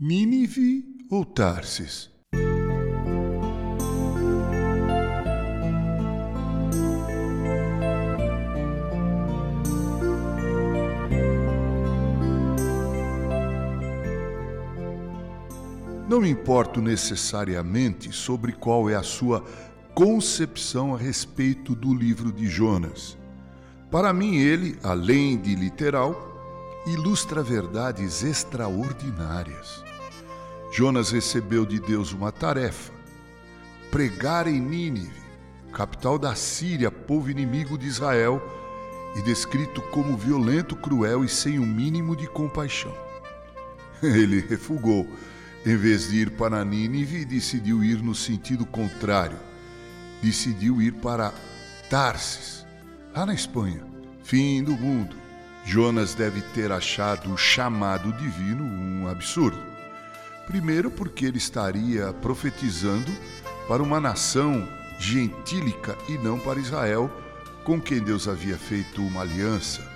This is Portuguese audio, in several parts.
Nínive ou Tarsis? Não me importo necessariamente sobre qual é a sua concepção a respeito do livro de Jonas. Para mim, ele, além de literal, ilustra verdades extraordinárias. Jonas recebeu de Deus uma tarefa: pregar em Nínive, capital da Síria, povo inimigo de Israel, e descrito como violento, cruel e sem o um mínimo de compaixão. Ele refugou. Em vez de ir para Nínive, decidiu ir no sentido contrário. Decidiu ir para Tarsis, lá na Espanha, fim do mundo. Jonas deve ter achado o chamado divino um absurdo. Primeiro, porque ele estaria profetizando para uma nação gentílica e não para Israel, com quem Deus havia feito uma aliança.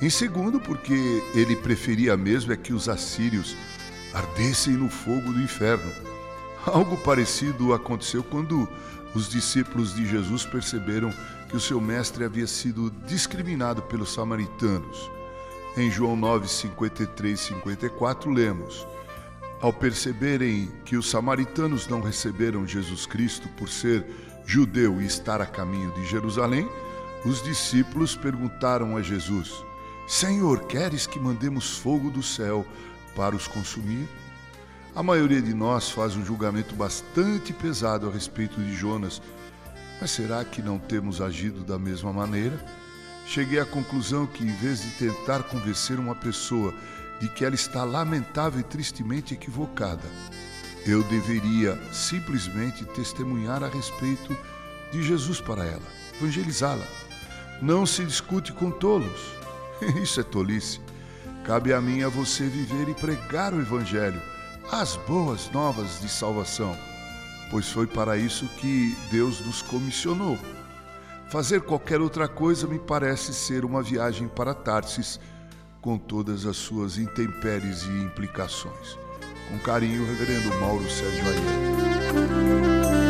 Em segundo, porque ele preferia mesmo é que os assírios ardessem no fogo do inferno. Algo parecido aconteceu quando os discípulos de Jesus perceberam que o seu mestre havia sido discriminado pelos samaritanos. Em João 9, 53 e 54, lemos: ao perceberem que os samaritanos não receberam Jesus Cristo por ser judeu e estar a caminho de Jerusalém, os discípulos perguntaram a Jesus: Senhor, queres que mandemos fogo do céu para os consumir? A maioria de nós faz um julgamento bastante pesado a respeito de Jonas, mas será que não temos agido da mesma maneira? Cheguei à conclusão que, em vez de tentar convencer uma pessoa de que ela está lamentável e tristemente equivocada. Eu deveria simplesmente testemunhar a respeito de Jesus para ela, evangelizá-la. Não se discute com tolos. Isso é tolice. Cabe a mim e a você viver e pregar o Evangelho, as boas novas de salvação, pois foi para isso que Deus nos comissionou. Fazer qualquer outra coisa me parece ser uma viagem para Tarsis com todas as suas intempéries e implicações. Com carinho, Reverendo Mauro Sérgio Ayer.